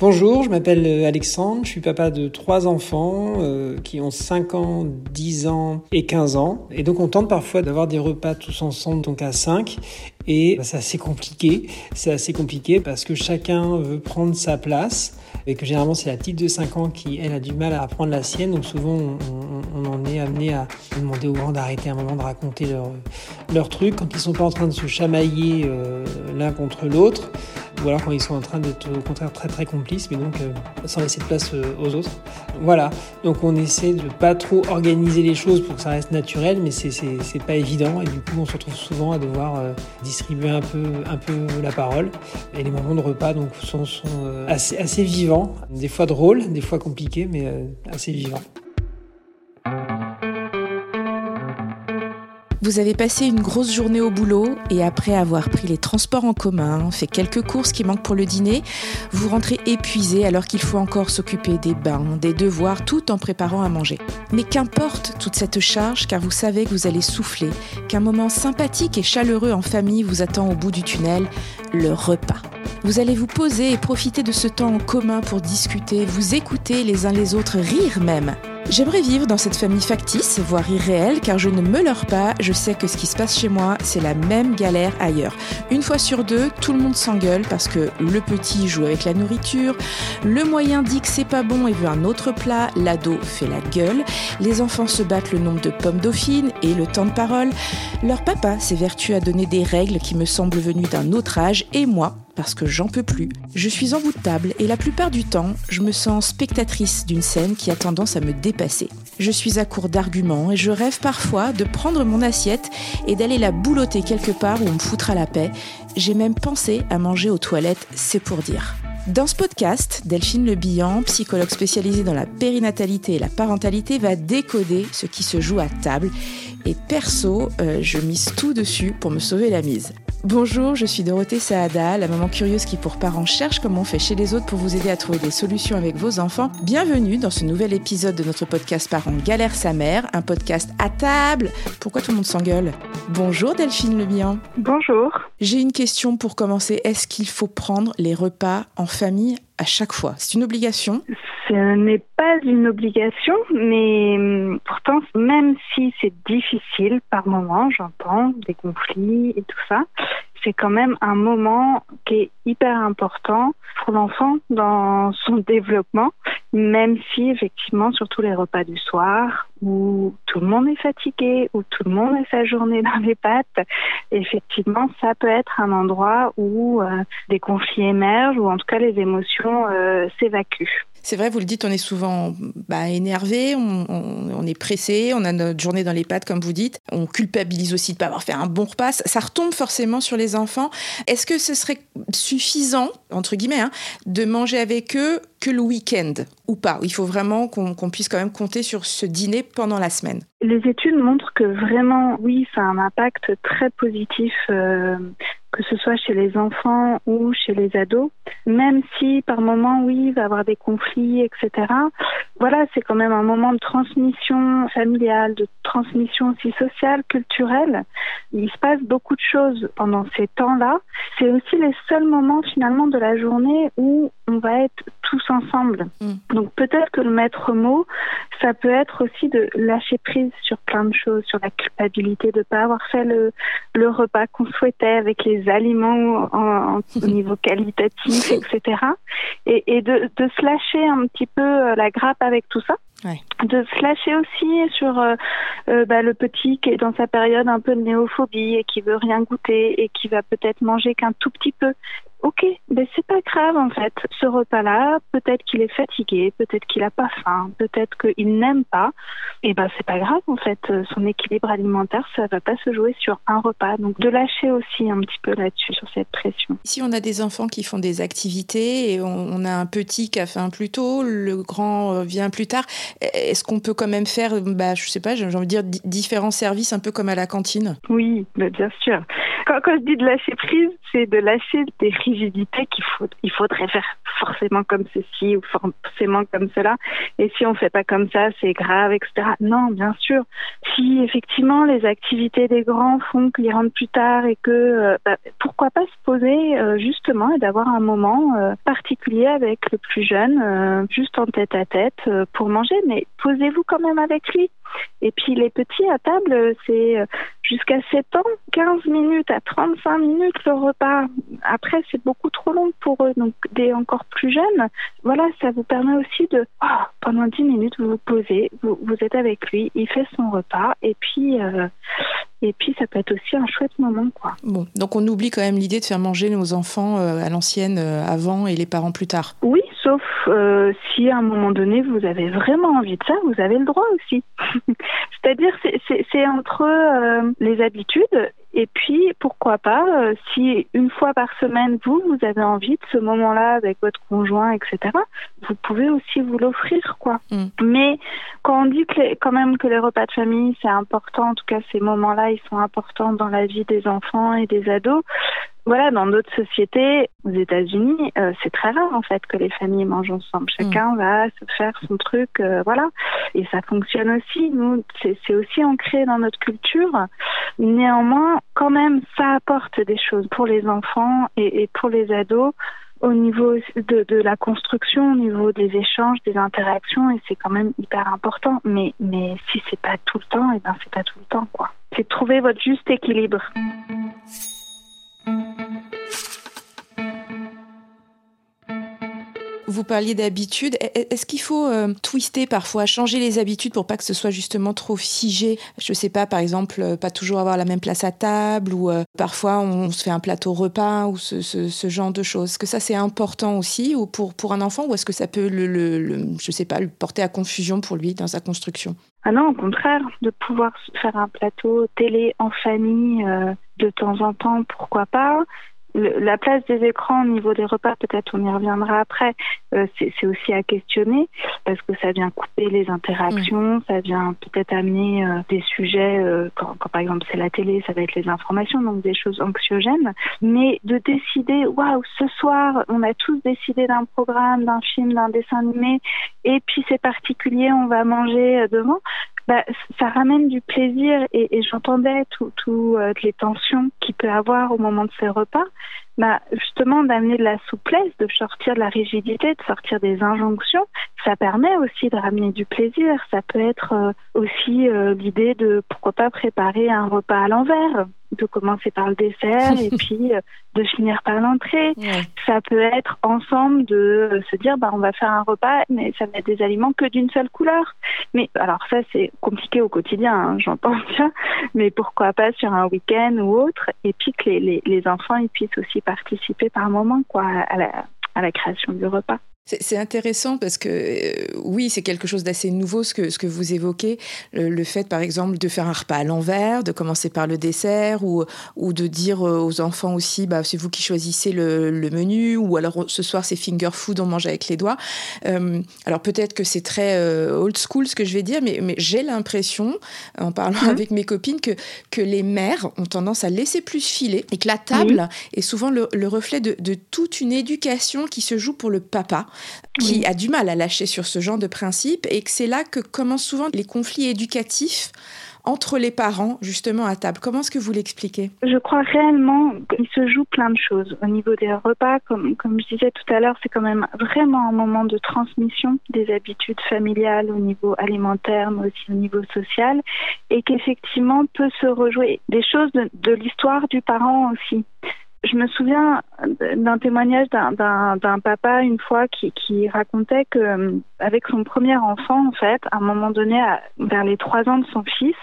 Bonjour, je m'appelle euh, Alexandre, je suis papa de trois enfants euh, qui ont 5 ans, 10 ans et 15 ans. Et donc on tente parfois d'avoir des repas tous ensemble, donc à 5. Et bah, c'est assez compliqué, c'est assez compliqué parce que chacun veut prendre sa place et que généralement c'est la petite de 5 ans qui, elle, a du mal à prendre la sienne. Donc souvent on, en est amené à demander aux grands d'arrêter un moment de raconter leur, leur truc quand ils sont pas en train de se chamailler euh, l'un contre l'autre ou alors quand ils sont en train d'être au contraire très très complices, mais donc euh, sans laisser de place euh, aux autres. Voilà, donc on essaie de pas trop organiser les choses pour que ça reste naturel, mais c'est pas évident et du coup on se retrouve souvent à devoir euh, distribuer un peu, un peu la parole. Et les moments de repas donc sont, sont assez, assez vivants, des fois drôles, des fois compliqués, mais assez vivants. Vous avez passé une grosse journée au boulot et après avoir pris les transports en commun, fait quelques courses qui manquent pour le dîner, vous rentrez épuisé alors qu'il faut encore s'occuper des bains, des devoirs, tout en préparant à manger. Mais qu'importe toute cette charge car vous savez que vous allez souffler, qu'un moment sympathique et chaleureux en famille vous attend au bout du tunnel, le repas. Vous allez vous poser et profiter de ce temps en commun pour discuter, vous écouter les uns les autres, rire même. J'aimerais vivre dans cette famille factice, voire irréelle, car je ne me leurre pas, je sais que ce qui se passe chez moi, c'est la même galère ailleurs. Une fois sur deux, tout le monde s'engueule parce que le petit joue avec la nourriture, le moyen dit que c'est pas bon et veut un autre plat, l'ado fait la gueule, les enfants se battent le nombre de pommes dauphines et le temps de parole. Leur papa s'évertue à donner des règles qui me semblent venues d'un autre âge et moi, parce que j'en peux plus. Je suis en bout de table et la plupart du temps, je me sens spectatrice d'une scène qui a tendance à me dépasser. Je suis à court d'arguments et je rêve parfois de prendre mon assiette et d'aller la boulotter quelque part où on me foutra la paix. J'ai même pensé à manger aux toilettes, c'est pour dire. Dans ce podcast, Delphine Le Bihan, psychologue spécialisée dans la périnatalité et la parentalité, va décoder ce qui se joue à table. Et perso, euh, je mise tout dessus pour me sauver la mise. Bonjour, je suis Dorothée Saada, la maman curieuse qui pour parents cherche comment on fait chez les autres pour vous aider à trouver des solutions avec vos enfants. Bienvenue dans ce nouvel épisode de notre podcast Parents galère sa mère, un podcast à table. Pourquoi tout le monde s'engueule? Bonjour Delphine Lebihan. Bonjour. J'ai une question pour commencer. Est-ce qu'il faut prendre les repas en famille à chaque fois. C'est une obligation. Ce n'est pas une obligation, mais hum, pourtant, même si c'est difficile par moment, j'entends des conflits et tout ça, c'est quand même un moment qui est hyper important pour l'enfant dans son développement, même si effectivement, surtout les repas du soir, où tout le monde est fatigué, où tout le monde a sa journée dans les pattes, effectivement, ça peut être un endroit où euh, des conflits émergent, ou en tout cas les émotions euh, s'évacuent. C'est vrai, vous le dites, on est souvent bah, énervé, on, est pressé, on a notre journée dans les pattes, comme vous dites. On culpabilise aussi de ne pas avoir fait un bon repas. Ça retombe forcément sur les enfants. Est-ce que ce serait suffisant, entre guillemets, hein, de manger avec eux que le week-end ou pas Il faut vraiment qu'on puisse quand même compter sur ce dîner pendant la semaine. Les études montrent que vraiment, oui, ça a un impact très positif. Euh, que ce soit chez les enfants ou chez les ados, même si par moment, oui, il va y avoir des conflits, etc. Voilà, c'est quand même un moment de transmission familiale, de transmission aussi sociale, culturelle. Il se passe beaucoup de choses pendant ces temps-là. C'est aussi les seuls moments finalement de la journée où on va être tous ensemble. Mm. Donc peut-être que le maître mot, ça peut être aussi de lâcher prise sur plein de choses, sur la culpabilité de ne pas avoir fait le, le repas qu'on souhaitait avec les aliments en, au niveau qualitatif, etc. Et, et de, de, se lâcher un petit peu euh, la grappe avec tout ça. De se lâcher aussi sur euh, euh, bah, le petit qui est dans sa période un peu de néophobie et qui veut rien goûter et qui va peut-être manger qu'un tout petit peu ok, ben c'est pas grave en fait. Ce repas-là, peut-être qu'il est fatigué, peut-être qu'il a pas faim, peut-être qu'il n'aime pas. Et ben c'est pas grave en fait. Son équilibre alimentaire, ça va pas se jouer sur un repas. Donc de lâcher aussi un petit peu là-dessus sur cette pression. Si on a des enfants qui font des activités et on, a un petit qui a faim plus tôt, le grand euh, vient plus tard, est-ce qu'on peut quand même faire, bah je sais pas, j'ai envie de dire différents services un peu comme à la cantine? Oui, bien sûr. Quand, quand je dis de lâcher prise, c'est de lâcher des qu'il faut, il faudrait faire forcément comme ceci ou forcément comme cela. Et si on fait pas comme ça, c'est grave, etc. Non, bien sûr. Si effectivement les activités des grands font qu'ils rentrent plus tard et que, euh, bah, pourquoi pas se poser euh, justement et d'avoir un moment euh, particulier avec le plus jeune, juste en tête à tête pour manger. Mais posez-vous quand même avec lui. Et puis les petits à table, c'est jusqu'à 7 ans, 15 minutes à 35 minutes le repas. Après, c'est beaucoup trop long pour eux. Donc, des encore plus jeunes, voilà, ça vous permet aussi de, oh, pendant 10 minutes, vous vous posez, vous, vous, êtes avec lui, il fait son repas, et puis, euh, et puis ça peut être aussi un chouette moment, quoi. Bon, donc on oublie quand même l'idée de faire manger nos enfants euh, à l'ancienne euh, avant et les parents plus tard. Oui, sauf si à un moment donné vous avez vraiment envie de ça, vous avez le droit aussi. C'est-à-dire, c'est entre les habitudes et puis, pourquoi pas, euh, si une fois par semaine, vous, vous avez envie de ce moment-là avec votre conjoint, etc., vous pouvez aussi vous l'offrir, quoi. Mm. Mais quand on dit que quand même que les repas de famille, c'est important, en tout cas, ces moments-là, ils sont importants dans la vie des enfants et des ados, voilà, dans d'autres sociétés, aux États-Unis, euh, c'est très rare en fait que les familles mangent ensemble. Mm. Chacun va se faire son truc, euh, voilà, et ça fonctionne aussi. Nous, c'est aussi ancré dans notre culture. Néanmoins, quand même, ça apporte des choses pour les enfants et, et pour les ados au niveau de, de, la construction, au niveau des échanges, des interactions, et c'est quand même hyper important. Mais, mais si c'est pas tout le temps, et eh ben c'est pas tout le temps, quoi. C'est trouver votre juste équilibre. Vous parliez d'habitude. E-, e-, est-ce qu'il faut euh, twister parfois, changer les habitudes pour pas que ce soit justement trop figé? Je sais pas, par exemple, euh, pas toujours avoir la même place à table ou euh, parfois on se fait un plateau repas ou ce, genre de choses. Est-ce que ça c'est important aussi ou pour, pour un enfant ou est-ce que ça peut le, je sais pas, le porter à confusion pour lui dans sa construction? Ah non, au contraire, de pouvoir faire un plateau télé en famille de temps en temps, pourquoi pas. La place des écrans au niveau des repas, peut-être on y reviendra après, euh, c'est aussi à questionner parce que ça vient couper les interactions, ça vient peut-être amener euh, des sujets, euh, quand, quand, par exemple c'est la télé, ça va être les informations, donc des choses anxiogènes, mais de décider, waouh, ce soir on a tous décidé d'un programme, d'un film, d'un dessin animé, et puis c'est particulier, on va manger devant, bah, ça ramène du plaisir et, j'entendais toutes tout, les tensions qu'il peut avoir au moment de ces repas bah, justement d'amener de la souplesse, de sortir de la rigidité, de sortir des injonctions, ça permet aussi de ramener du plaisir. Ça peut être euh, aussi euh, l'idée de pourquoi pas préparer un repas à l'envers de commencer par le dessert et puis euh, de finir par l'entrée. Ça peut être ensemble de se dire bah on va faire un repas mais ça va être des aliments que d'une seule couleur. Mais alors ça c'est compliqué au quotidien, hein, j'entends bien, mais pourquoi pas sur un week-end ou autre et puis que les, les, les enfants ils puissent aussi participer par moment quoi à la, à la création du repas. C'est intéressant parce que euh, oui, c'est quelque chose d'assez nouveau ce que, ce que vous évoquez, le, fait par exemple de faire un repas à l'envers, de commencer par le dessert ou, ou de dire euh, aux enfants aussi, bah, c'est vous qui choisissez le, le, menu ou alors ce soir c'est finger food, on mange avec les doigts. Euh, alors peut-être que c'est très old school ce que je vais dire, mais, mais j'ai l'impression, en parlant mhm. avec mes copines, que, que les mères ont tendance à laisser plus filer et que la table est souvent le, le reflet de, de toute une éducation qui se joue pour le papa qui a du mal à lâcher sur ce genre de principe et que c'est là que commencent souvent les conflits éducatifs entre les parents, justement, à table. Comment est-ce que vous l'expliquez? Je crois réellement qu'il se joue plein de choses. Au niveau des repas, comme, comme je disais tout à l'heure, c'est quand même vraiment un moment de transmission des habitudes familiales au niveau alimentaire, mais aussi au niveau social, et qu'effectivement peut se rejouer des choses de, de l'histoire du parent aussi. Je me souviens d'un témoignage d'un papa une fois qui, qui racontait que euh, avec son premier enfant, en fait, à un moment donné, vers les trois ans de son fils,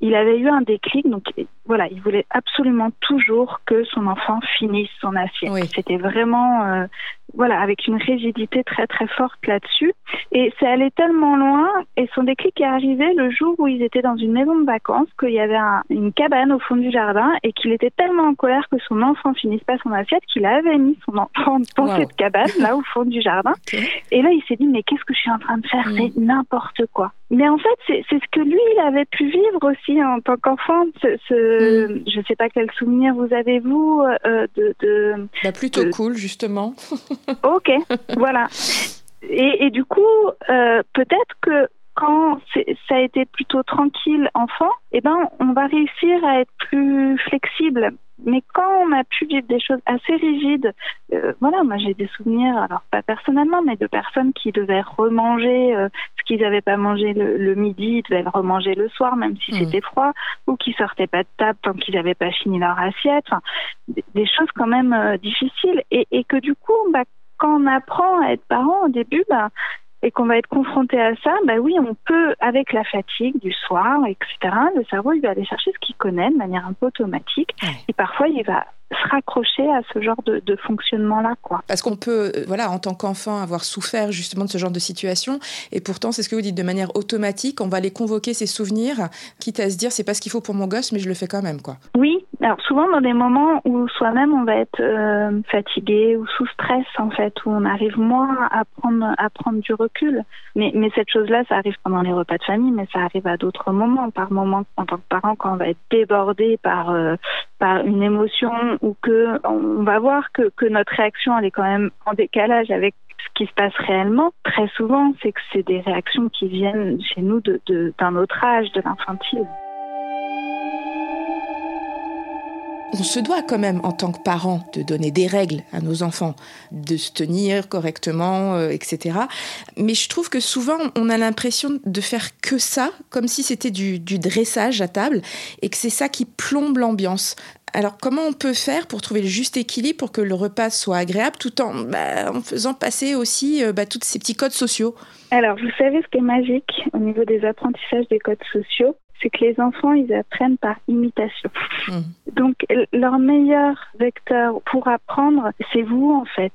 il avait eu un déclic. Donc voilà, il voulait absolument toujours que son enfant finisse son assiette. C'était vraiment euh, voilà, avec une rigidité très très forte là-dessus. Et c'est allé tellement loin, et son déclic est arrivé le jour où ils étaient dans une maison de vacances, qu'il y avait une cabane au fond du jardin, et qu'il était tellement en colère que son enfant finisse pas son assiette qu'il avait mis son enfant dans cette cabane, là au fond du jardin. Et là, il s'est dit, mais qu'est-ce que je suis en train de faire? Mm. C'est n'importe quoi Mais en fait, c'est ce que lui, il avait pu vivre aussi en tant qu'enfant. Ce, ce mm. Je ne sais pas quel souvenir vous avez, vous, euh, de... de bah, plutôt cool, justement. ok, voilà. Et, et, du coup, euh, peut-être que quand ça a été plutôt tranquille enfant, eh ben, on va réussir à être plus flexible. Mais quand on a pu vivre des choses assez rigides, euh, voilà, moi j'ai des souvenirs, alors pas personnellement, mais de personnes qui devaient remanger euh, ce qu'ils n'avaient pas mangé le, midi, ils devaient le remanger le soir, même si mmh. c'était froid, ou qui sortaient pas de table tant qu'ils n'avaient pas fini leur assiette. Enfin, des, choses quand même euh, difficiles, et, et, que du coup, bah, quand on apprend à être parent au début, bah, et qu'on va être confronté à ça, bah oui, on peut, avec la fatigue du soir, etc., le cerveau, il va aller chercher ce qu'il connaît de manière un peu automatique. Et parfois, il va se raccrocher à ce genre de, fonctionnement-là. quoi. Parce qu'on peut, euh, voilà, en tant qu'enfant, avoir souffert justement de ce genre de situation, et pourtant, c'est ce que vous dites, de manière automatique, on va aller convoquer ces souvenirs, quitte à se dire, c'est pas ce qu'il faut pour mon gosse, mais je le fais quand même. quoi. Oui, alors souvent dans des moments où soi-même on va être euh, fatigué ou sous stress, en fait, où on arrive moins à prendre, du recul. Mais, cette chose-là, ça arrive pendant les repas de famille, mais ça arrive à d'autres moments, par moments en tant que parent, quand on va être débordé par, euh, une émotion ou que on va voir que, notre réaction elle est quand même en décalage avec ce qui se passe réellement, très souvent, c'est que c'est des réactions qui viennent chez nous d'un autre âge, de l'infantile. On se doit quand même en tant que parent de donner des règles à nos enfants, de se tenir correctement, euh, etc. Mais je trouve que souvent on a l'impression de faire que ça, comme si c'était du, dressage à table, et que c'est ça qui plombe l'ambiance. Alors comment on peut faire pour trouver le juste équilibre pour que le repas soit agréable tout en, bah, faisant passer aussi euh, bah, tous ces petits codes sociaux? Alors vous savez ce qui est magique au niveau des apprentissages des codes sociaux? C'est que les enfants, ils apprennent par imitation. Mmh. Donc, leur meilleur vecteur pour apprendre, c'est vous, en fait.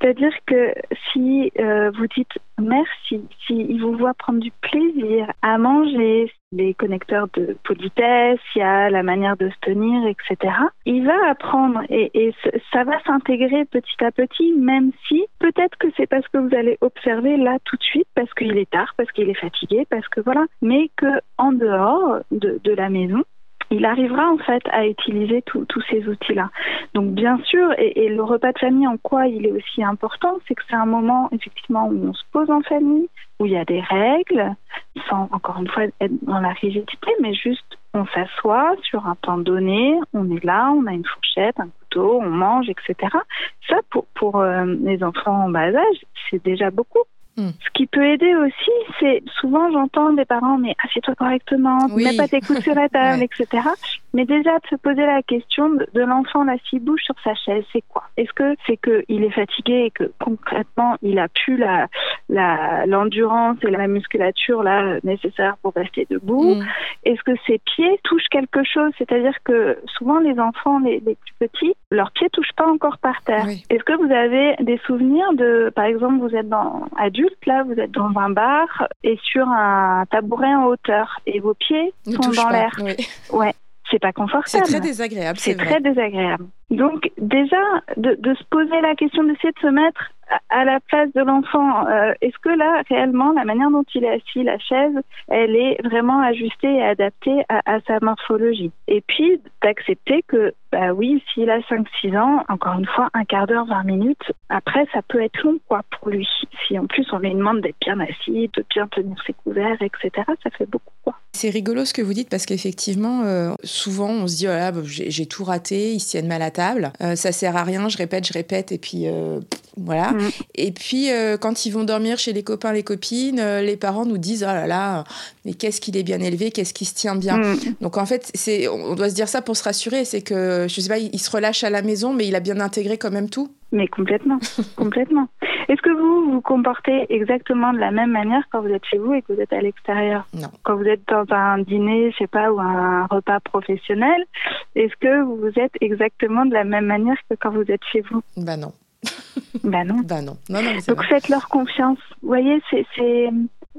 C'est-à-dire que si euh, vous dites merci, s'il vous voit prendre du plaisir à manger, les connecteurs de politesse, il y a la manière de se tenir, etc. Il va apprendre et, et ça va s'intégrer petit à petit, même si peut-être que c'est parce que vous allez observer là tout de suite, parce qu'il est tard, parce qu'il est fatigué, parce que voilà, mais que en dehors de, de la maison, il arrivera en fait à utiliser tous ces outils-là. Donc bien sûr, et, le repas de famille, en quoi il est aussi important, c'est que c'est un moment effectivement où on se pose en famille, où il y a des règles, sans encore une fois être dans la rigidité, mais juste on s'assoit sur un temps donné, on est là, on a une fourchette, un couteau, on mange, etc. Ça, pour, euh, les enfants en bas âge, c'est déjà beaucoup. Hmm. Ce qui peut aider aussi, c'est souvent j'entends des parents, mais assieds-toi correctement, ne mets pas tes coudes sur la table, etc. Mais déjà de se poser la question de, l'enfant s'il bouge sur sa chaise, c'est quoi? Est-ce que c'est qu'il est fatigué et que concrètement il a plus la l'endurance et la musculature là nécessaire pour rester debout? Hmm. Est-ce que ses pieds touchent quelque chose? C'est-à-dire que souvent les enfants les, les, plus petits, leurs pieds touchent pas encore par terre. Est-ce que vous avez des souvenirs de, par exemple, vous êtes dans adulte là, vous êtes dans un bar et sur un tabouret en hauteur et vos pieds sont dans l'air? Ouais. C'est pas confortable. C'est très désagréable. C'est très désagréable. Donc déjà, de, de se poser la question d'essayer de se mettre à la place de l'enfant, euh, est-ce que là, réellement, la manière dont il est assis, la chaise, elle est vraiment ajustée et adaptée à, sa morphologie? Et puis, d'accepter que, bah oui, s'il a 5-6 ans, encore une fois, un quart d'heure, 20 minutes, après, ça peut être long, quoi, pour lui. Si en plus, on lui demande d'être bien assis, de bien tenir ses couverts, etc., ça fait beaucoup, quoi. C'est rigolo ce que vous dites parce qu'effectivement, euh, souvent, on se dit, oh bah, j'ai tout raté, ils tiennent mal à table, euh, ça sert à rien, je répète, je répète, et puis voilà. Mm. Et puis, euh, quand ils vont dormir chez les copains, les copines, euh, les parents nous disent Oh là là, mais qu'est-ce qu'il est bien élevé, qu'est-ce qui se tient bien. Mm. Donc, en fait, c'est, on doit se dire ça pour se rassurer c'est que, je sais pas, il se relâche à la maison, mais il a bien intégré quand même tout. Mais complètement, complètement. Est-ce que vous vous comportez exactement de la même manière quand vous êtes chez vous et que vous êtes à l'extérieur? Non. Quand vous êtes dans un dîner, je sais pas, ou un repas professionnel, est-ce que vous êtes exactement de la même manière que quand vous êtes chez vous? Bah non. Ben non. Ben non. non, non Donc faites-leur confiance. Vous voyez, c'est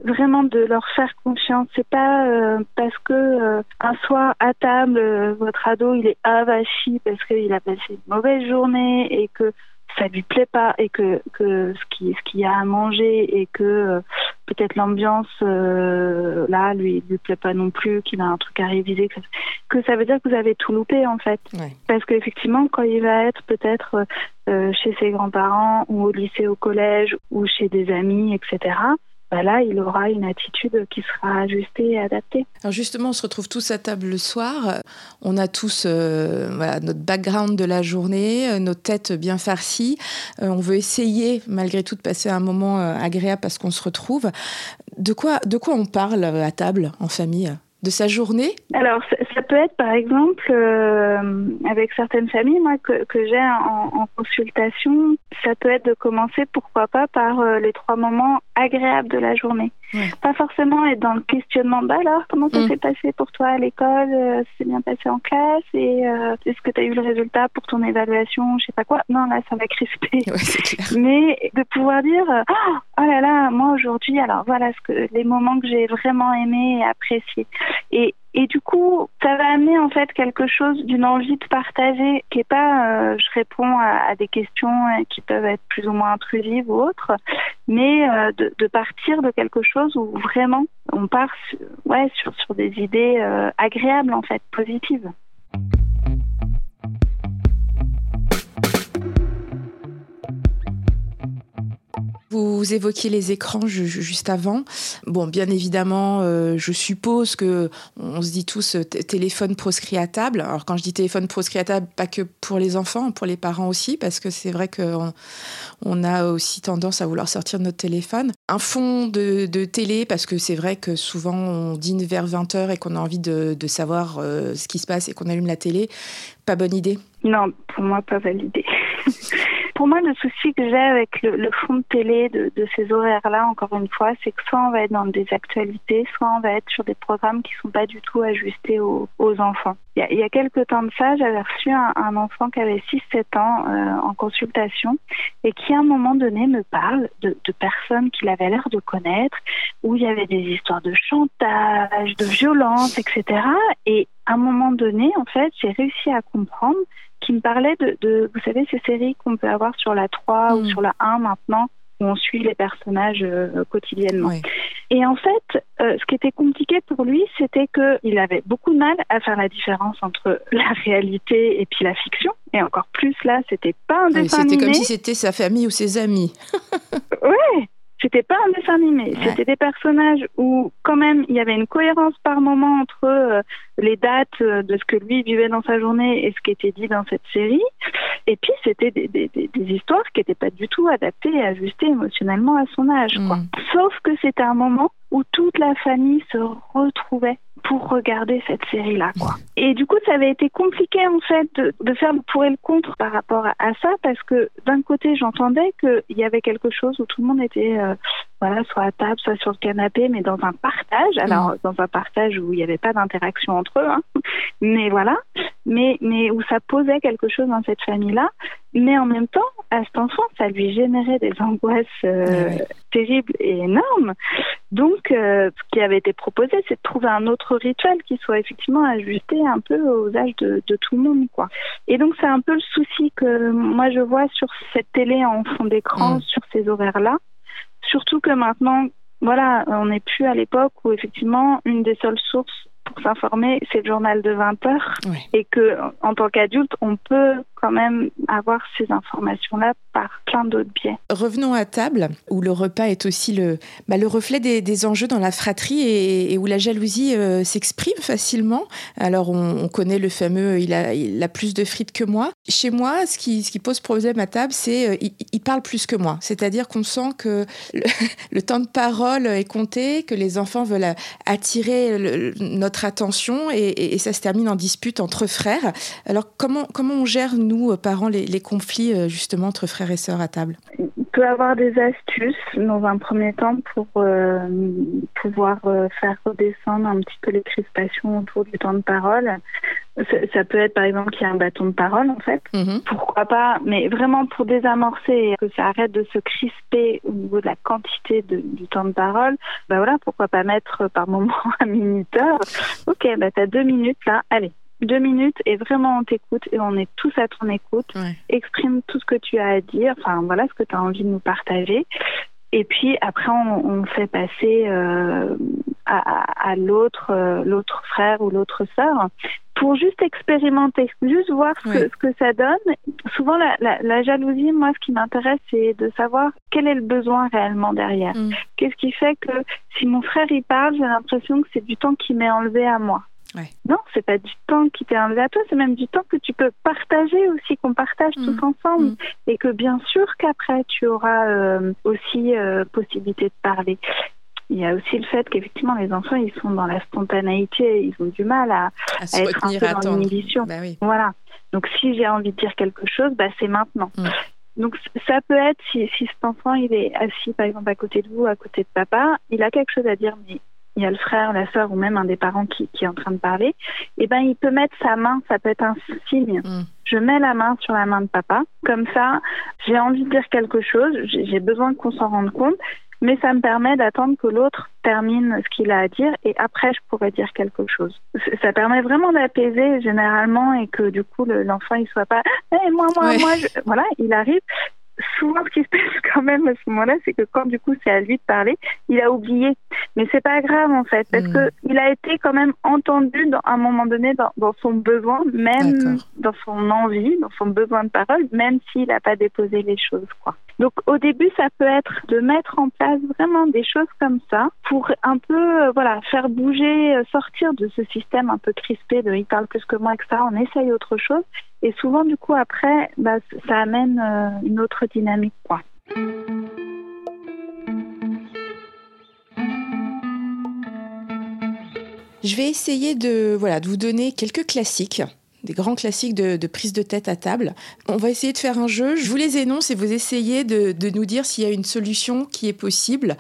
vraiment de leur faire confiance. C'est pas euh, parce que euh, un soir à table, euh, votre ado il est avachi parce qu'il a passé une mauvaise journée et que ça lui plaît pas et que, que ce qui ce qu'il y a à manger et que euh, peut-être l'ambiance euh, là lui lui plaît pas non plus, qu'il a un truc à réviser, que ça, que ça veut dire que vous avez tout loupé en fait. Parce qu'effectivement, quand il va être peut-être euh, chez ses grands-parents ou au lycée, au collège ou chez des amis, etc bah là, il aura une attitude qui sera ajustée et adaptée. Alors justement, on se retrouve tous à table le soir. On a tous euh, notre background de la journée, euh, nos têtes bien farcies. Euh, on veut essayer, malgré tout, de passer un moment agréable parce qu'on se retrouve. De quoi, de quoi on parle à table, en famille? Sa journée Alors, ça, peut être par exemple, avec certaines familles moi, que, j'ai en, consultation, ça peut être de commencer, pourquoi pas, par les trois moments agréable de la journée. Pas forcément être dans le questionnement, bah alors, comment ça mm. s'est passé pour toi à l'école euh, C'est bien passé en classe Et euh, est-ce que tu as eu le résultat pour ton évaluation Je sais pas quoi. Non, là, ça va crisper. Mais de pouvoir dire, oh, oh là là, moi aujourd'hui, alors voilà ce que les moments que j'ai vraiment aimé et apprécié. Et et du coup, ça va amener en fait quelque chose d'une envie de partager qui est pas, euh, je réponds à, des questions euh, qui peuvent être plus ou moins intrusives ou autres, mais euh, de, partir de quelque chose où vraiment on part, ouais, sur sur des idées agréables en fait, positives. Vous évoquiez les écrans juste avant. Bon, bien évidemment, euh, je suppose que on se dit tous euh, téléphone proscrit à table. Alors quand je dis téléphone proscrit à table, pas que pour les enfants, pour les parents aussi, parce que c'est vrai qu'on on a aussi tendance à vouloir sortir notre téléphone. Un fond de, télé, parce que c'est vrai que souvent on dîne vers 20h et qu'on a envie de, savoir euh, ce qui se passe et qu'on allume la télé. Pas bonne idée Non, pour moi, pas validé. pour moi, le souci que j'ai avec le, fond de télé de, ces horaires-là, encore une fois, c'est que soit on va être dans des actualités, soit on va être sur des programmes qui sont pas du tout ajustés aux, enfants. Il y, a, quelques temps de ça, j'avais reçu un, enfant qui avait 6-7 ans euh, en consultation et qui, à un moment donné, me parle de, personnes qu'il avait l'air de connaître, où il y avait des histoires de chantage, de violence, etc. Et à un moment donné, en fait, j'ai réussi à comprendre qui me parlait de, vous savez, ces séries qu'on peut avoir sur la 3 ou mm. sur la 1 maintenant, où on suit les personnages euh, quotidiennement. Et en fait, euh, ce qui était compliqué pour lui, c'était qu'il avait beaucoup de mal à faire la différence entre la réalité et puis la fiction. Et encore plus là, c'était pas un dessin C'était comme si c'était sa famille ou ses amis. ouais, c'était pas un dessin animé, c'était des personnages où quand même il y avait une cohérence par moment entre euh, les dates euh, de ce que lui vivait dans sa journée et ce qui était dit dans cette série. Et puis c'était des, des, des, histoires qui n'étaient pas du tout adaptées et ajustées émotionnellement à son âge. Quoi. Mm. Sauf que c'était un moment où toute la famille se retrouvait pour regarder cette série-là. Et du coup, ça avait été compliqué en fait de, de faire le pour et le contre par rapport à, ça, parce que d'un côté, j'entendais qu'il y avait quelque chose où tout le monde était, euh, voilà, soit à table, soit sur le canapé, mais dans un partage. Alors, mm. dans un partage où il n'y avait pas d'interaction entre eux, hein. mais voilà, mais mais où ça posait quelque chose dans cette famille-là. Mais en même temps, à cet enfant, ça lui générait des angoisses euh, terribles et énormes. Donc, euh, ce qui avait été proposé, c'est de trouver un autre rituel qui soit effectivement ajusté un peu aux âges de, tout le monde, quoi. Et donc, c'est un peu le souci que moi je vois sur cette télé en fond d'écran, mm. sur ces horaires-là. Surtout que maintenant, voilà, on n'est plus à l'époque où effectivement une des seules sources pour s'informer, c'est le journal de 20 heures. Et que, en tant qu'adulte, on peut quand même avoir ces informations-là par plein d'autres biais. Revenons à table, où le repas est aussi le, bah, le reflet des, enjeux dans la fratrie et, où la jalousie euh, s'exprime facilement. Alors, on, connaît le fameux il a, il a plus de frites que moi. Chez moi, ce qui, ce qui pose problème à table, c'est euh, il, parle plus que moi. C'est-à-dire qu'on sent que le, temps de parole est compté, que les enfants veulent attirer notre attention et, et, ça se termine en dispute entre frères. Alors, comment, comment on gère, nous, euh, parents, les, conflits euh, justement entre frères et sœurs à table? On peut avoir des astuces dans un premier temps pour euh, pouvoir faire redescendre un petit peu les crispations autour du temps de parole. Ça, peut être par exemple qu'il y a un bâton de parole en fait. Mhm. Pourquoi pas Mais vraiment pour désamorcer que ça arrête de se crisper au niveau de la quantité du temps de parole, ben voilà, pourquoi pas mettre par moment un minuteur. Ok, bah t'as deux minutes là, allez, deux minutes et vraiment on t'écoute et on est tous à ton écoute. Exprime tout ce que tu as à dire, enfin voilà ce que tu as envie de nous partager. Et puis après, on, fait passer euh, à, l'autre, euh, l'autre frère ou l'autre sœur pour juste expérimenter, juste voir ce, que, ça donne. Souvent, la, jalousie, moi, ce qui m'intéresse, c'est de savoir quel est le besoin réellement derrière. Mm. Qu'est-ce qui fait que si mon frère y parle, j'ai l'impression que c'est du temps qui m'est enlevé à moi. Ouais. Non, c'est pas du temps qui t'est enlevé à toi, c'est même du temps que tu peux partager aussi, qu'on partage tous mm. ensemble, mm. et que bien sûr qu'après tu auras euh, aussi euh, possibilité de parler. Il y a aussi le fait qu'effectivement les enfants ils sont dans la spontanéité, ils ont du mal à, être un peu dans l'inhibition. Bah voilà. Donc si j'ai envie de dire quelque chose, bah c'est maintenant. Mm. Donc ça peut être si, si cet enfant il est assis par exemple à côté de vous, à côté de papa, il a quelque chose à dire, mais il y a le frère, la sœur ou même un des parents qui, qui est en train de parler, et eh ben il peut mettre sa main, ça peut être un signe. Mm. Je mets la main sur la main de papa, comme ça, j'ai envie de dire quelque chose, j'ai besoin qu'on s'en rende compte, mais ça me permet d'attendre que l'autre termine ce qu'il a à dire et après je pourrais dire quelque chose. Ça permet vraiment d'apaiser généralement et que du coup l'enfant il soit pas hey, moi moi moi voilà il arrive souvent ce qui se passe quand même à ce moment-là, c'est que quand du coup c'est à lui de parler, il a oublié. Mais c'est pas grave en fait, parce hmm. que il a été quand même entendu dans, à un moment donné dans, dans son besoin, même dans son envie, dans son besoin de parole, même s'il n'a pas déposé les choses, quoi. Donc au début, ça peut être de mettre en place vraiment des choses comme ça pour un peu, euh, voilà, faire bouger, euh, sortir de ce système un peu crispé de il parle plus que moi, etc. On essaye autre chose et souvent, du coup, après, bah, ça amène euh, une autre dynamique. Je vais essayer de, voilà, de vous donner quelques classiques des grands classiques de, prise de tête à table. On va essayer de faire un jeu. Je vous les énonce et vous essayez de, nous dire s'il y a une solution qui est possible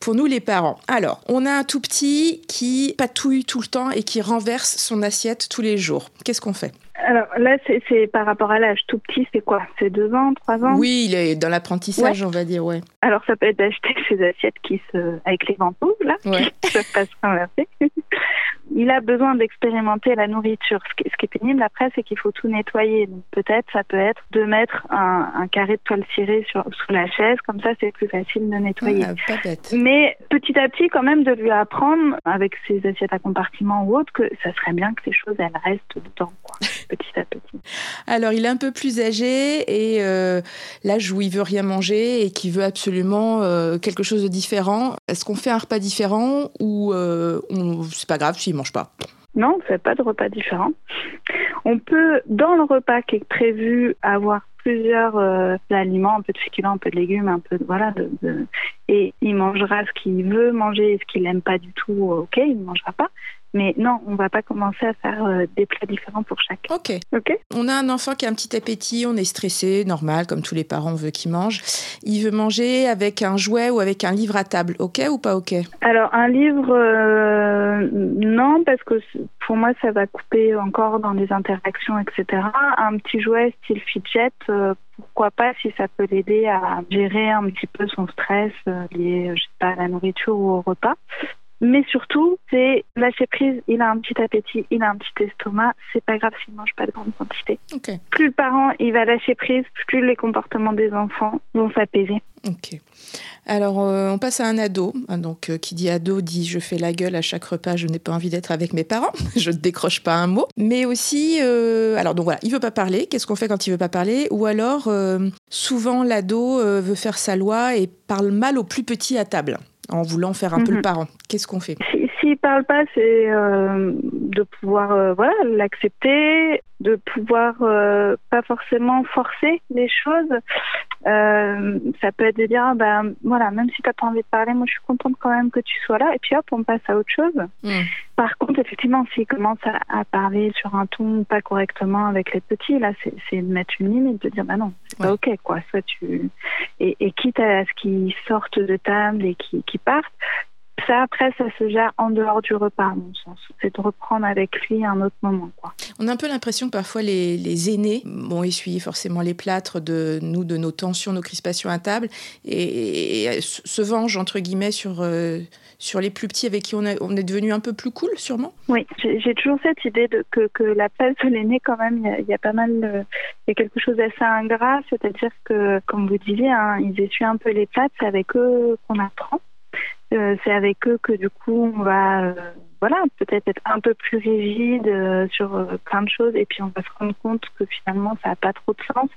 pour nous les parents. Alors, on a un tout petit qui patouille tout le temps et qui renverse son assiette tous les jours. Qu'est-ce qu'on fait? Alors là, c'est par rapport à l'âge. Tout petit, c'est quoi? C'est deux ans, trois ans? Oui, il est dans l'apprentissage, on va dire, ouais. Alors ça peut être d'acheter ces assiettes qui se, avec les ventouses là, ouais. qui peuvent pas se renverser. il a besoin d'expérimenter la nourriture. Ce qui, est pénible après, c'est qu'il faut tout nettoyer. Donc peut-être, ça peut être de mettre un, carré de toile cirée sur, sous la chaise, comme ça c'est plus facile de nettoyer. Ah, Mais petit à petit, quand même, de lui apprendre, avec ses assiettes à compartiment ou autre, que ça serait bien que ces choses, elles restent dedans, quoi, petit à petit. Alors, il est un peu plus âgé et euh, l'âge où il veut rien manger et qui veut absolument euh, quelque chose de différent. Est-ce qu'on fait un repas différent ou euh, c'est pas grave s'il mange pas? Non, on ne fait pas de repas différent. On peut, dans le repas qui est prévu, avoir plusieurs euh, aliments, un peu de féculents, un peu de légumes, un peu de, voilà, de, et il mangera ce qu'il veut manger et ce qu'il n'aime pas du tout, ok, il ne mangera pas. Mais non, on va pas commencer à faire euh, des plats différents pour chacun. Ok. Ok. On a un enfant qui a un petit appétit, on est stressé, normal, comme tous les parents, on veut qu'il mange. Il veut manger avec un jouet ou avec un livre à table. Ok ou pas ok? Alors un livre, euh, non, parce que pour moi ça va couper encore dans les interactions, etc. Un petit jouet style fidget. Euh, pourquoi pas si ça peut l'aider à gérer un petit peu son stress lié, je sais à la nourriture ou au repas. Mais surtout, c'est lâcher prise. Il a un petit appétit, il a un petit estomac. C'est pas grave s'il mange pas de grande quantité. Plus le parent il va lâcher prise, plus les comportements des enfants vont s'apaiser. Ok. Alors, euh, on passe à un ado. Donc, euh, qui dit ado dit je fais la gueule à chaque repas, je n'ai pas envie d'être avec mes parents, je ne décroche pas un mot. Mais aussi, euh, alors donc voilà, il veut pas parler. Qu'est-ce qu'on fait quand il veut pas parler? Ou alors, souvent l'ado veut faire sa loi et parle mal aux plus petits à table en voulant faire un peu le mhm. parent. Qu'est-ce qu'on fait? S'il ne parle pas, c'est euh, de pouvoir euh, voilà l'accepter, de pouvoir euh, pas forcément forcer les choses. Ça peut être de dire, ah, ben voilà, même si tu n'as pas envie de parler, moi je suis contente quand même que tu sois là, et puis hop, on passe à autre chose. Hmm. Par contre, effectivement, s'il commence à, parler sur un ton pas correctement avec les petits, là, c'est de mettre une limite, de dire, bah non, c'est pas ok, quoi. Soit tu et, et quitte à ce qu'ils sortent de table et qu'ils partent, ça, après, ça se gère en dehors du repas, à mon sens. C'est de reprendre avec lui un autre moment. Quoi. On a un peu l'impression que parfois les, les aînés vont essuyer forcément les plâtres de nous, de nos tensions, nos crispations à table, et, se vengent, entre guillemets, sur, euh, sur les plus petits avec qui on, on est devenu un peu plus cool, sûrement? Oui, j'ai toujours cette idée de, que, que la place de l'aîné, quand même, il y, a pas mal. Euh, il y a quelque chose d'assez ingrat, c'est-à-dire que, comme vous disiez, hein, ils essuient un peu les plâtres, c'est avec eux qu'on apprend. Euh, c'est avec eux que du coup on va euh, voilà peut-être être un peu plus rigide euh, sur plein de choses et puis on va se rendre compte que finalement ça n'a pas trop de sens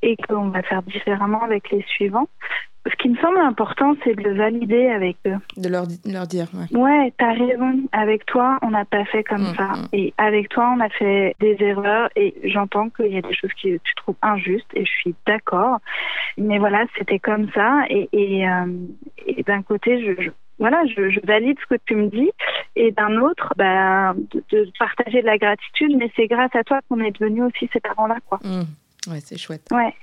et qu'on va faire différemment avec les suivants. Ce qui me semble important, c'est de le valider avec eux. De leur, leur dire, ouais. Ouais, t'as raison. Avec toi, on n'a pas fait comme mm, ça. Mm. Et avec toi, on a fait des erreurs. Et j'entends qu'il y a des choses que tu trouves injustes. Et je suis d'accord. Mais voilà, c'était comme ça. Et, et, euh, d'un côté, je, voilà, je, valide ce que tu me dis, et d'un autre, bah, de, partager de la gratitude, mais c'est grâce à toi qu'on est devenus aussi ces parents-là, quoi. Mm. Ouais, c'est chouette. Ouais.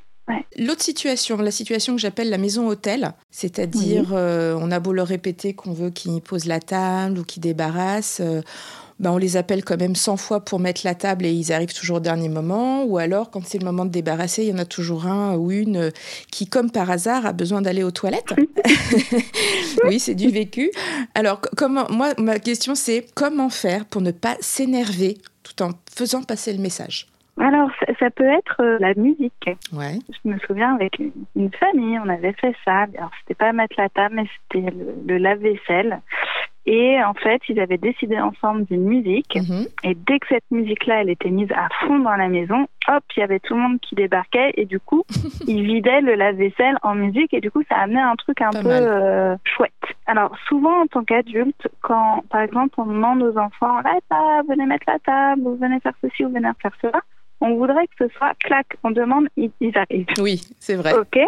L'autre situation, la situation que j'appelle la maison hôtel, c'est-à-dire euh, on a beau leur répéter qu'on veut qu'ils posent la table ou qu'ils débarrassent, euh, ben on les appelle quand même 100 fois pour mettre la table et ils arrivent toujours au dernier moment. Ou alors, quand c'est le moment de débarrasser, il y en a toujours un ou une qui, comme par hasard, a besoin d'aller aux toilettes. oui, c'est du vécu. Alors, comment, moi, ma question, c'est comment faire pour ne pas s'énerver tout en faisant passer le message? Alors, ça, peut être euh, la musique. Ouais. Je me souviens avec une, famille, on avait fait ça. Alors, c'était pas mettre la table, mais c'était le, lave-vaisselle. Et en fait, ils avaient décidé ensemble d'une musique. Mhm. Et dès que cette musique-là, elle était mise à fond dans la maison, hop, il y avait tout le monde qui débarquait. Et du coup, ils vidaient le lave-vaisselle en musique. Et du coup, ça amenait un truc un peu euh, chouette. Alors, souvent, en tant qu'adulte, quand, par exemple, on demande aux enfants, là, venez mettre la table, ou venez faire ceci, ou venez faire cela, on voudrait que ce soit clac, on demande, ils, arrivent. Oui, c'est vrai. Ok.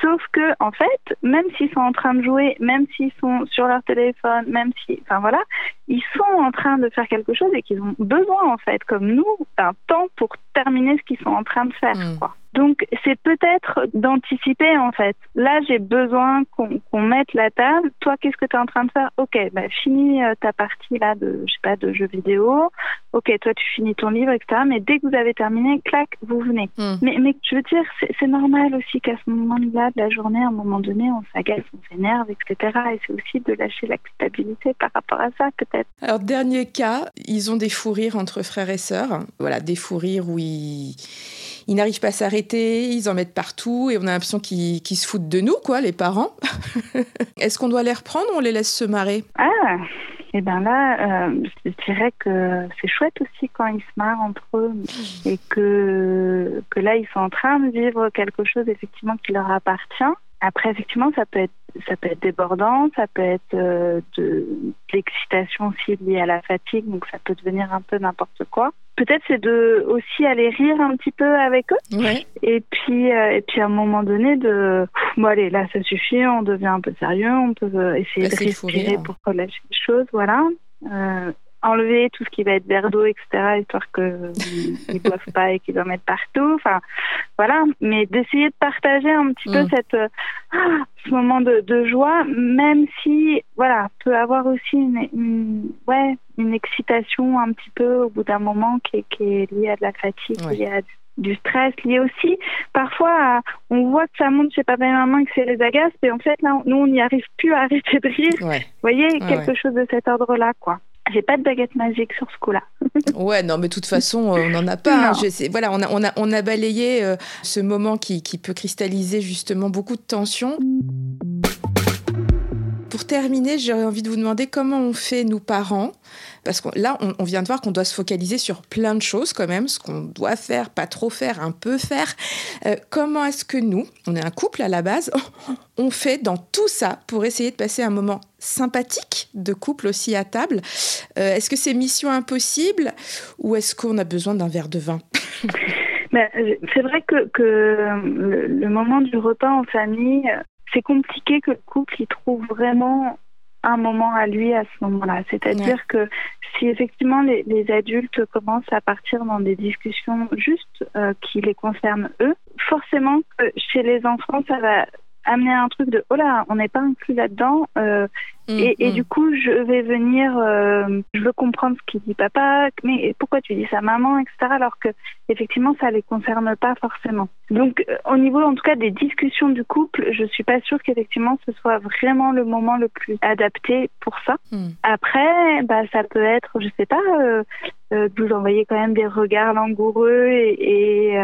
Sauf que, en fait, même s'ils sont en train de jouer, même s'ils sont sur leur téléphone, même si, enfin voilà, ils sont en train de faire quelque chose et qu'ils ont besoin, en fait, comme nous, d'un temps pour terminer ce qu'ils sont en train de faire. Hmm. Quoi. Donc c'est peut-être d'anticiper en fait. Là j'ai besoin qu'on mette la table. Toi qu'est-ce que tu es en train de faire? Ok, bah finis euh, ta partie là de je sais pas de jeux vidéo. Ok, toi tu finis ton livre etc. Mais dès que vous avez terminé, clac, vous venez. Hmm. Mais mais je veux dire c'est normal aussi qu'à ce moment-là de la journée, à un moment donné, on s'agace, on s'énerve, etc. Et c'est aussi de lâcher la culpabilité par rapport à ça peut-être. Alors dernier cas, ils ont des fous rires entre frères et sœurs. Voilà, des fous rires où ils ils n'arrivent pas à s'arrêter, ils en mettent partout et on a l'impression qu'ils se foutent de nous, quoi, les parents. Est-ce qu'on doit les reprendre ou on les laisse se marrer? Ah et eh bien là, euh, je dirais que c'est chouette aussi quand ils se marrent entre eux et que, que là, ils sont en train de vivre quelque chose effectivement qui leur appartient. Après, effectivement, ça peut être ça peut être débordant, ça peut être euh, de, l'excitation aussi liée à la fatigue, donc ça peut devenir un peu n'importe quoi. Peut-être c'est de aussi aller rire un petit peu avec eux. Ouais. Et puis euh, et puis à un moment donné de bon allez là ça suffit, on devient un peu sérieux, on peut essayer bah, de respirer pour relâcher les choses, voilà. Euh, enlever tout ce qui va être verre d'eau, etc., histoire qu'ils ne boivent pas et qu'ils en mettent partout. Enfin, voilà. Mais d'essayer de partager un petit peu mm. cette, ah, ce moment de, de, joie, même si, voilà, peut avoir aussi une, ouais, une excitation un petit peu au bout d'un moment qui est, qui est liée à de la fatigue, liée à du stress lié aussi parfois on voit que ça monte chez papa et maman et que c'est les agace et en fait là nous on n'y arrive plus à arrêter de rire vous voyez quelque chose de cet ordre là quoi j'ai pas de baguette magique sur ce coup-là. ouais, non, mais de toute façon, euh, on n'en a pas. Hein. voilà, on a, on, a, on a balayé euh, ce moment qui, qui peut cristalliser justement beaucoup de tensions. Pour terminer, j'aurais envie de vous demander comment on fait, nous parents, parce que là, on, vient de voir qu'on doit se focaliser sur plein de choses quand même, ce qu'on doit faire, pas trop faire, un peu faire. Euh, comment est-ce que nous, on est un couple à la base, on fait dans tout ça pour essayer de passer un moment sympathique de couple aussi à table? Euh, Est-ce que c'est mission impossible ou est-ce qu'on a besoin d'un verre de vin? Ben, c'est vrai que, le, moment du repas en famille, c'est compliqué que le couple y trouve vraiment un moment à lui à ce moment-là. C'est-à-dire que si effectivement les, adultes commencent à partir dans des discussions juste euh, qui les concernent eux, forcément que chez les enfants, ça va amener un truc de oh là, on n'est pas inclus là-dedans. Euh, Mmh, et, et mmh. du coup, je vais venir, euh, je veux comprendre ce qu'il dit papa, mais pourquoi tu dis ça maman, etc. Alors que effectivement, ça les concerne pas forcément. Donc, euh, au niveau, en tout cas, des discussions du couple, je suis pas sûre qu'effectivement ce soit vraiment le moment le plus adapté pour ça. Mmh. Après, bah, ça peut être, je sais pas, euh, euh, de vous envoyer quand même des regards langoureux et, et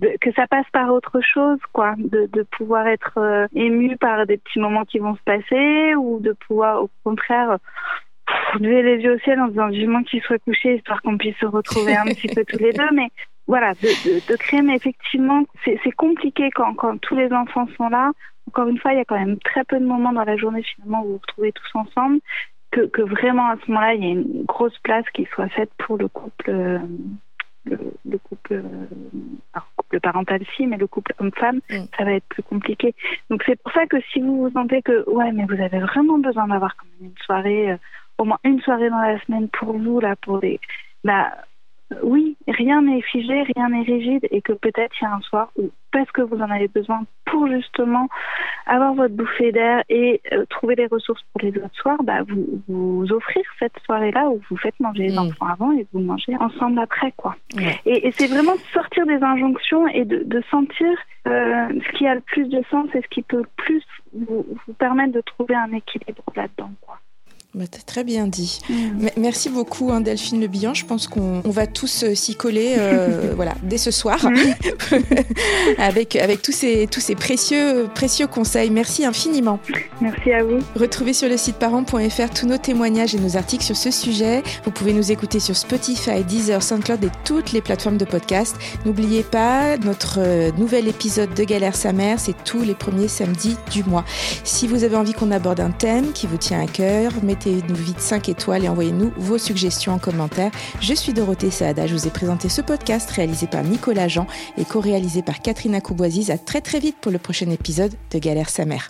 que ça passe par autre chose, quoi, de, de pouvoir être ému par des petits moments qui vont se passer ou de pouvoir au contraire lever les yeux au ciel en disant vivement qu'il soit couché histoire qu'on puisse se retrouver un petit peu tous les deux, mais voilà, de créer, mais effectivement, c'est compliqué quand, quand tous les enfants sont là. Encore une fois, il y a quand même très peu de moments dans la journée finalement où vous vous retrouvez tous ensemble que, que vraiment à ce moment-là, il y a une grosse place qui soit faite pour le couple, euh, le, le, couple, euh, alors, couple parental si, mais le couple homme-femme, mm. ça va être plus compliqué. Donc c'est pour ça que si vous vous sentez que ouais, mais vous avez vraiment besoin d'avoir quand même une soirée, euh, au moins une soirée dans la semaine pour vous là, pour des, bah oui, rien n'est figé, rien n'est rigide et que peut-être il y a un soir où, parce que vous en avez besoin pour justement avoir votre bouffée d'air et euh, trouver les ressources pour les autres soirs, bah, vous, vous offrir cette soirée-là où vous faites manger les mm. enfants avant et vous mangez ensemble après. quoi. Et, et c'est vraiment sortir des injonctions et de, de sentir euh, ce qui a le plus de sens et ce qui peut plus vous, vous permettre de trouver un équilibre là-dedans. quoi. Bah, très bien dit. Mm. Merci beaucoup, hein, Delphine Le Bihan. Je pense qu'on va tous euh, s'y coller euh, voilà, dès ce soir mm. avec, avec tous ces, tous ces précieux, précieux conseils. Merci infiniment. Merci à vous. Retrouvez sur le site parents.fr tous nos témoignages et nos articles sur ce sujet. Vous pouvez nous écouter sur Spotify, Deezer, SoundCloud et toutes les plateformes de podcast. N'oubliez pas, notre euh, nouvel épisode de Galère sa mère, c'est tous les premiers samedis du mois. Si vous avez envie qu'on aborde un thème qui vous tient à cœur, mettez mettez-nous vite 5 étoiles et envoyez-nous vos suggestions en commentaire. Je suis Dorothée Saada, je vous ai présenté ce podcast réalisé par Nicolas Jean et co-réalisé par Catherine Acouboisiz. À très très vite pour le prochain épisode de Galère sa mère.